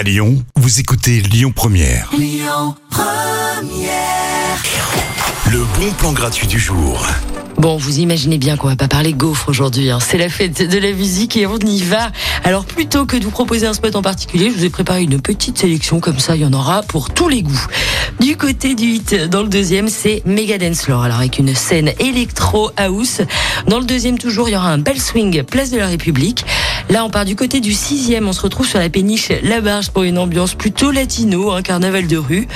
À Lyon, vous écoutez Lyon Première. Le bon plan gratuit du jour. Bon, vous imaginez bien qu'on va pas parler gaufre aujourd'hui. hein. C'est la fête de la musique et on y va. Alors plutôt que de vous proposer un spot en particulier, je vous ai préparé une petite sélection comme ça, il y en aura pour tous les goûts. Du côté du hit, dans le deuxième, c'est Megadance Floor. Alors avec une scène électro house. Dans le deuxième toujours, il y aura un bel swing place de la République. Là, on part du côté du sixième. On se retrouve sur la péniche La Barge pour une ambiance plutôt latino, un carnaval de rue.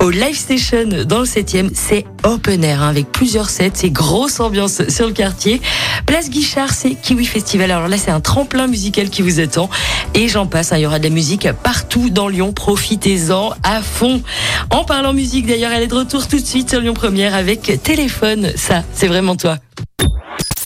Au Live Station, dans le septième, c'est open air hein, avec plusieurs sets. C'est grosse ambiance sur le quartier. Place Guichard, c'est Kiwi Festival. Alors là, c'est un tremplin musical qui vous attend. Et j'en passe. hein, il y aura de la musique partout dans Lyon. Profitez-en à fond. En parlant musique, d'ailleurs, elle est de retour tout de suite sur Lyon Première avec Téléphone. Ça, c'est vraiment toi.